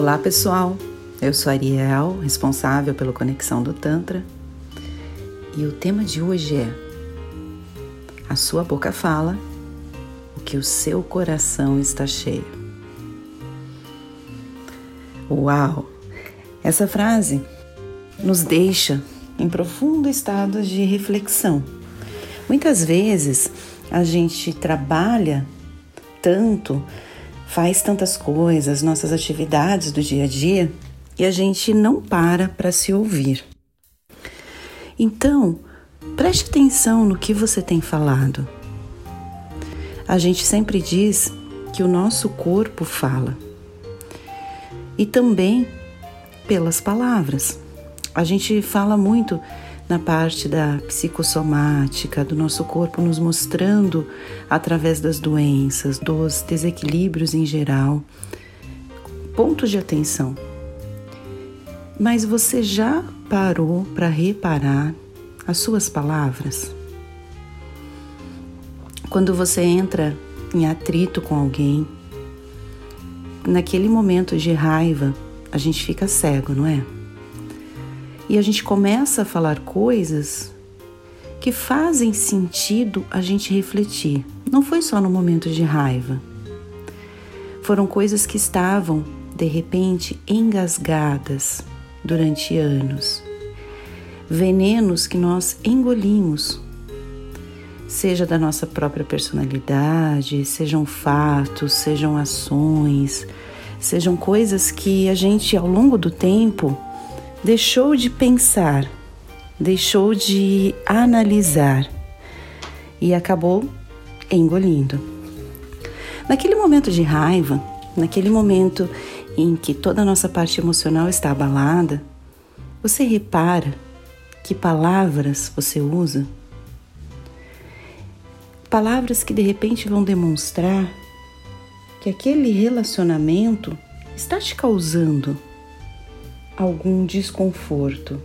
Olá pessoal, eu sou Ariel, responsável pela Conexão do Tantra, e o tema de hoje é: A sua boca fala o que o seu coração está cheio. Uau! Essa frase nos deixa em profundo estado de reflexão. Muitas vezes a gente trabalha tanto faz tantas coisas, nossas atividades do dia a dia, e a gente não para para se ouvir. Então, preste atenção no que você tem falado. A gente sempre diz que o nosso corpo fala. E também pelas palavras. A gente fala muito na parte da psicossomática, do nosso corpo nos mostrando através das doenças, dos desequilíbrios em geral. Pontos de atenção. Mas você já parou para reparar as suas palavras? Quando você entra em atrito com alguém, naquele momento de raiva, a gente fica cego, não é? E a gente começa a falar coisas que fazem sentido a gente refletir. Não foi só no momento de raiva. Foram coisas que estavam, de repente, engasgadas durante anos. Venenos que nós engolimos, seja da nossa própria personalidade, sejam fatos, sejam ações, sejam coisas que a gente, ao longo do tempo, deixou de pensar, deixou de analisar e acabou engolindo. Naquele momento de raiva, naquele momento em que toda a nossa parte emocional está abalada, você repara que palavras você usa? Palavras que de repente vão demonstrar que aquele relacionamento está te causando algum desconforto,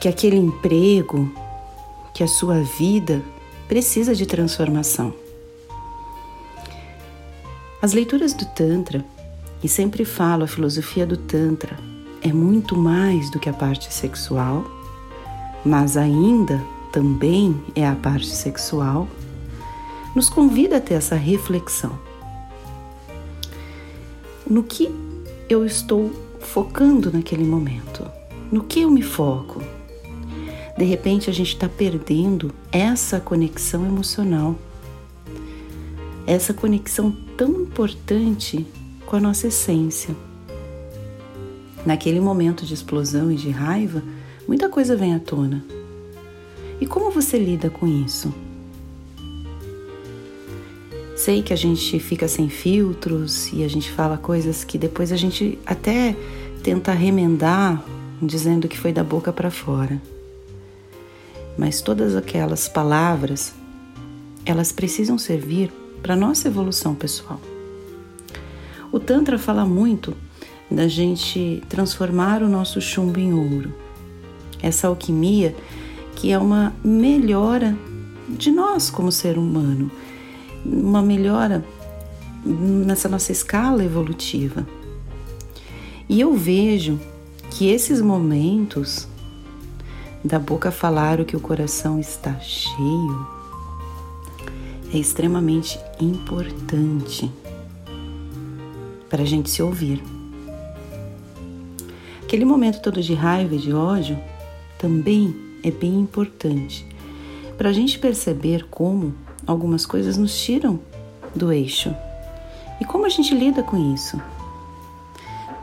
que aquele emprego, que a sua vida precisa de transformação. As leituras do Tantra, e sempre falo a filosofia do Tantra, é muito mais do que a parte sexual, mas ainda também é a parte sexual, nos convida a ter essa reflexão. No que eu estou focando naquele momento? No que eu me foco? De repente a gente está perdendo essa conexão emocional, essa conexão tão importante com a nossa essência. Naquele momento de explosão e de raiva, muita coisa vem à tona. E como você lida com isso? Sei que a gente fica sem filtros e a gente fala coisas que depois a gente até tenta remendar, dizendo que foi da boca para fora. Mas todas aquelas palavras, elas precisam servir para nossa evolução pessoal. O Tantra fala muito da gente transformar o nosso chumbo em ouro. Essa alquimia que é uma melhora de nós como ser humano uma melhora nessa nossa escala evolutiva. E eu vejo que esses momentos da boca falar o que o coração está cheio é extremamente importante para a gente se ouvir. Aquele momento todo de raiva e de ódio também é bem importante para a gente perceber como algumas coisas nos tiram do eixo. E como a gente lida com isso?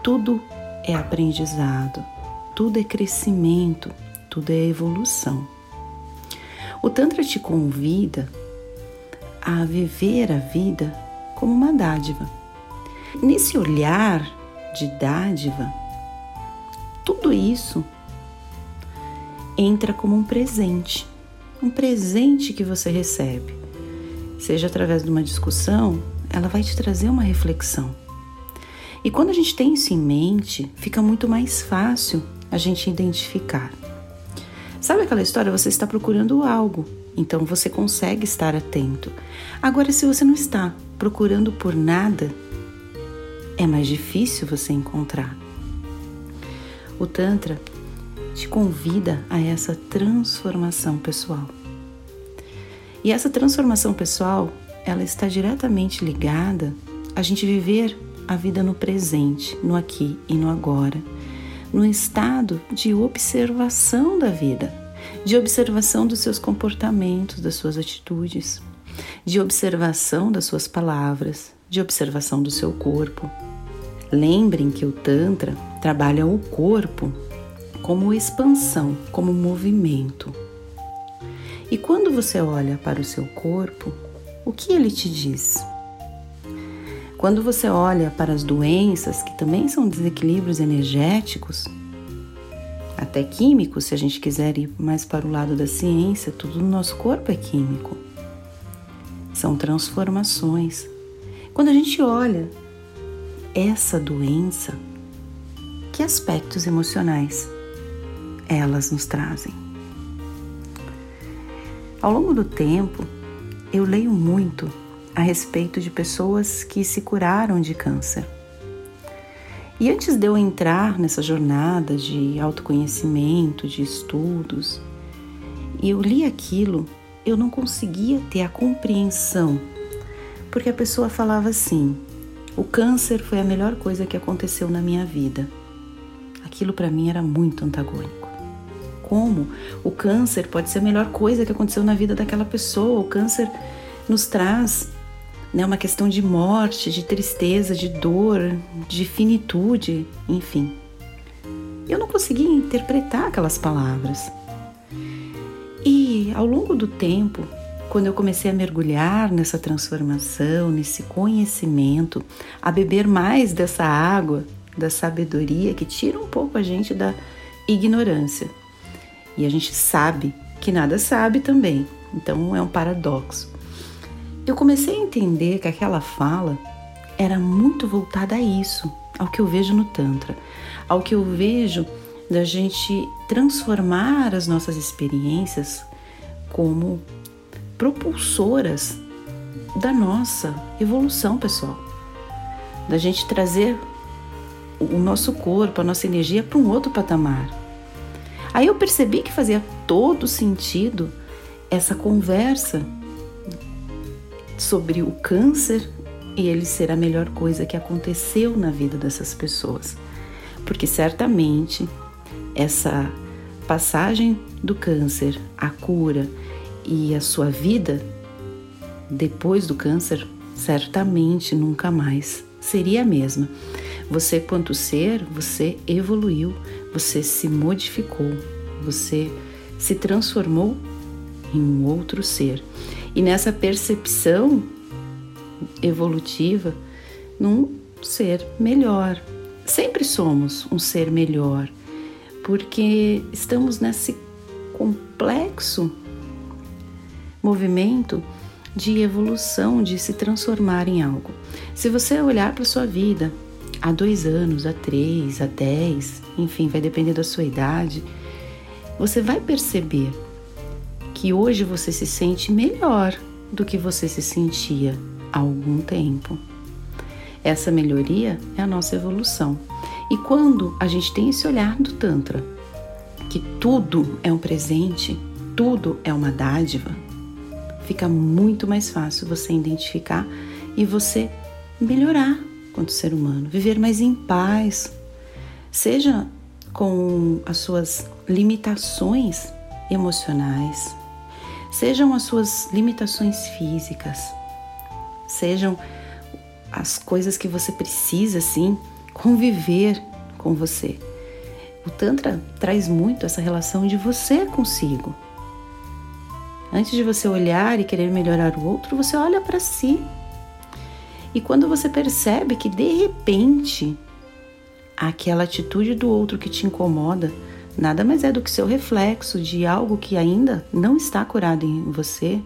Tudo é aprendizado, tudo é crescimento, tudo é evolução. O Tantra te convida a viver a vida como uma dádiva. Nesse olhar de dádiva, tudo isso entra como um presente, um presente que você recebe seja através de uma discussão, ela vai te trazer uma reflexão. E quando a gente tem isso em mente, fica muito mais fácil a gente identificar. Sabe aquela história? Você está procurando algo, então você consegue estar atento. Agora, se você não está procurando por nada, é mais difícil você encontrar. O Tantra te convida a essa transformação pessoal. E essa transformação pessoal, ela está diretamente ligada a gente viver a vida no presente, no aqui e no agora, no estado de observação da vida, de observação dos seus comportamentos, das suas atitudes, de observação das suas palavras, de observação do seu corpo. Lembrem que o Tantra trabalha o corpo como expansão, como movimento. E quando você olha para o seu corpo, o que ele te diz? Quando você olha para as doenças, que também são desequilíbrios energéticos, até químicos, se a gente quiser ir mais para o lado da ciência, tudo no nosso corpo é químico. São transformações. Quando a gente olha essa doença, que aspectos emocionais elas nos trazem? Ao longo do tempo, eu leio muito a respeito de pessoas que se curaram de câncer. E antes de eu entrar nessa jornada de autoconhecimento, de estudos, e eu li aquilo, eu não conseguia ter a compreensão, porque a pessoa falava assim: o câncer foi a melhor coisa que aconteceu na minha vida. Aquilo para mim era muito antagônico. Como o câncer pode ser a melhor coisa que aconteceu na vida daquela pessoa? O câncer nos traz né? Uma questão de morte, de tristeza, de dor, de finitude, enfim. Eu não conseguia interpretar aquelas palavras. E ao longo do tempo, quando eu comecei a mergulhar nessa transformação, nesse conhecimento, a beber mais dessa água da sabedoria que tira um pouco a gente da ignorância. E a gente sabe que nada sabe também. Então é um paradoxo eu comecei a entender que aquela fala era muito voltada a isso, ao que eu vejo no Tantra, ao que eu vejo da gente transformar as nossas experiências como propulsoras da nossa evolução pessoal, da gente trazer o nosso corpo, a nossa energia para um outro patamar. Aí eu percebi que fazia todo sentido essa conversa sobre o câncer e ele ser a melhor coisa que aconteceu na vida dessas pessoas. Porque certamente essa passagem do câncer, a cura e a sua vida depois do câncer certamente nunca mais seria a mesma. Você, quanto ser, você evoluiu, você se modificou, você se transformou em um outro ser e nessa percepção evolutiva num ser melhor. Sempre somos um ser melhor, porque estamos nesse complexo movimento de evolução, de se transformar em algo. Se você olhar para sua vida há dois anos, há três, há dez, enfim, vai depender da sua idade, você vai perceber que hoje você se sente melhor do que você se sentia há algum tempo. Essa melhoria é a nossa evolução. E quando a gente tem esse olhar do Tantra, que tudo é um presente, tudo é uma dádiva, fica muito mais fácil você identificar e você melhorar quanto ser humano, viver mais em paz, seja com as suas limitações emocionais, sejam as suas limitações físicas, sejam as coisas que você precisa, assim, conviver com você. O Tantra traz muito essa relação de você consigo. Antes de você olhar e querer melhorar o outro, você olha para si. E quando você percebe que de repente aquela atitude do outro que te incomoda nada mais é do que seu reflexo de algo que ainda não está curado em você,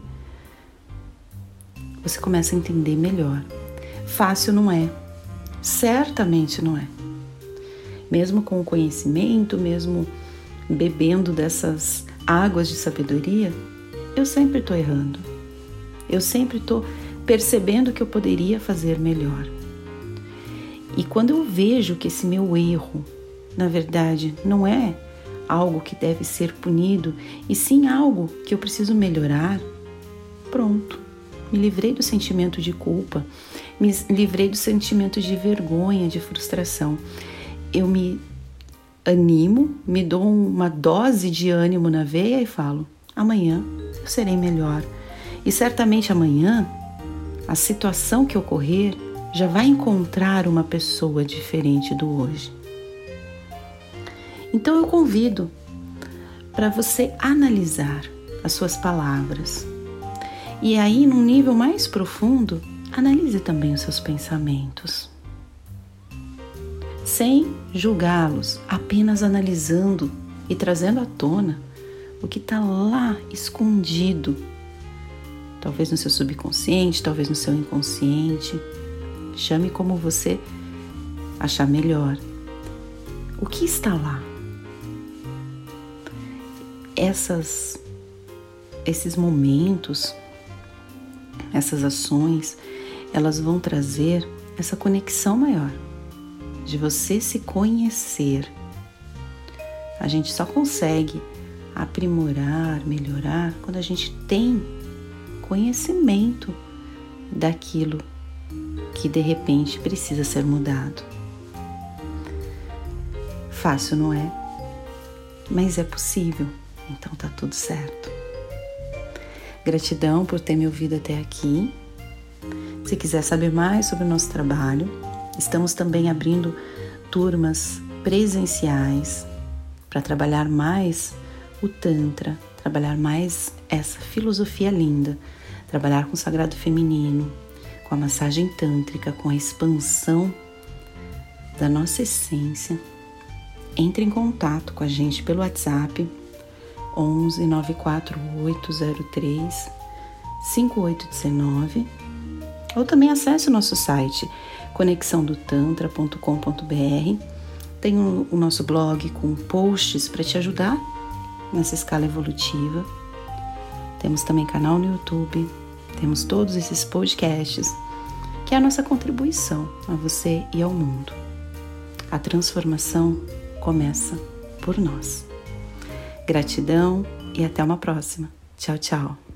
você começa a entender melhor. Fácil não é, certamente não é. Mesmo com o conhecimento, mesmo bebendo dessas águas de sabedoria, eu sempre estou errando. Eu sempre estou percebendo que eu poderia fazer melhor. E quando eu vejo que esse meu erro, na verdade, não é algo que deve ser punido, e sim algo que eu preciso melhorar, pronto. Me livrei do sentimento de culpa, me livrei do sentimento de vergonha, de frustração. Eu me animo, me dou uma dose de ânimo na veia e falo: amanhã eu serei melhor. E certamente amanhã, a situação que ocorrer já vai encontrar uma pessoa diferente do hoje. Então eu convido para você analisar as suas palavras. E aí, num nível mais profundo, analise também os seus pensamentos. Sem julgá-los, apenas analisando e trazendo à tona o que está lá escondido. Talvez no seu subconsciente, talvez no seu inconsciente. Chame como você achar melhor. O que está lá? essas, esses momentos, essas ações, elas vão trazer essa conexão maior de você se conhecer. A gente só consegue aprimorar, melhorar quando a gente tem conhecimento daquilo que de repente precisa ser mudado. Fácil não é, mas é possível. Então tá tudo certo. Gratidão por ter me ouvido até aqui. Se quiser saber mais sobre o nosso trabalho, estamos também abrindo turmas presenciais para trabalhar mais o Tantra, trabalhar mais essa filosofia linda, trabalhar com o sagrado feminino, com a massagem tântrica, com a expansão da nossa essência. Entre em contato com a gente pelo WhatsApp 11 94803 5819 ou também acesse o nosso site conexãodotantra.com.br. Tem o, o nosso blog com posts para te ajudar nessa escala evolutiva. Temos também canal no YouTube, temos todos esses podcasts, que é a nossa contribuição a você e ao mundo. A transformação começa por nós. Gratidão e até uma próxima. Tchau, tchau.